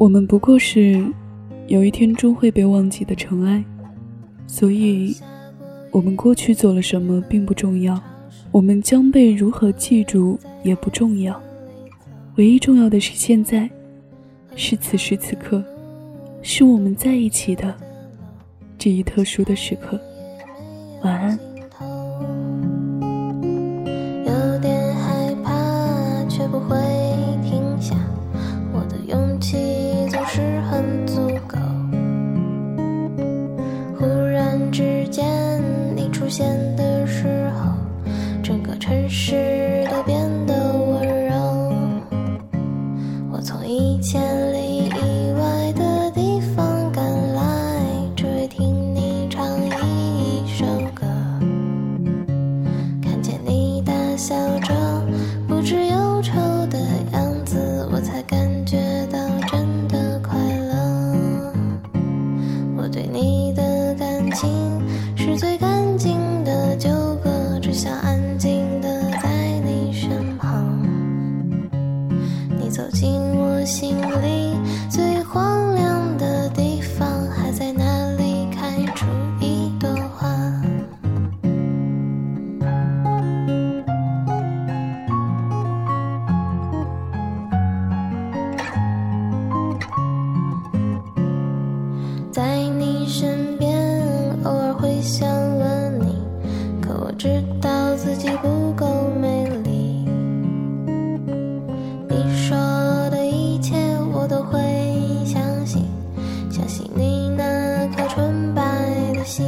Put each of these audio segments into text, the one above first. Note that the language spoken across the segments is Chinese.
我们不过是有一天终会被忘记的尘埃，所以，我们过去做了什么并不重要，我们将被如何记住也不重要，唯一重要的是现在，是此时此刻，是我们在一起的这一特殊的时刻。晚安。出现的时候，整个城市都变得温柔。我从一千里以外的地方赶来，只为听你唱一首歌。看见你大笑着，不知忧愁的样子，我才感觉到真的快乐。我对你的感情是最感。在你身边，偶尔会想吻你，可我知道自己不够美丽。你说的一切我都会相信，相信你那颗纯白的心。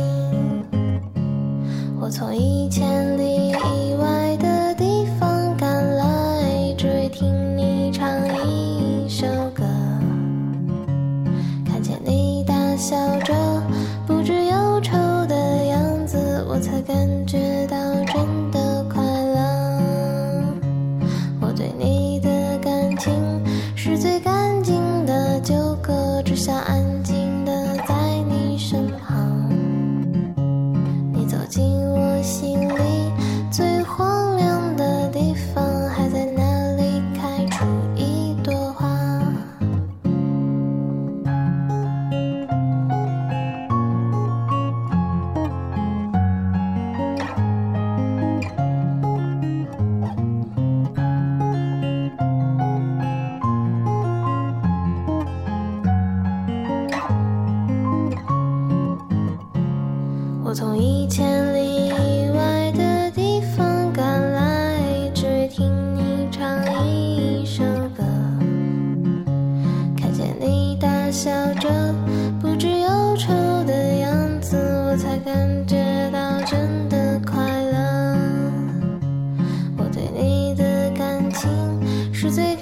我从一千里以外。笑着不知忧愁的样子我才感觉到真的着，不知忧愁的样子，我才感觉到真的快乐。我对你的感情是最，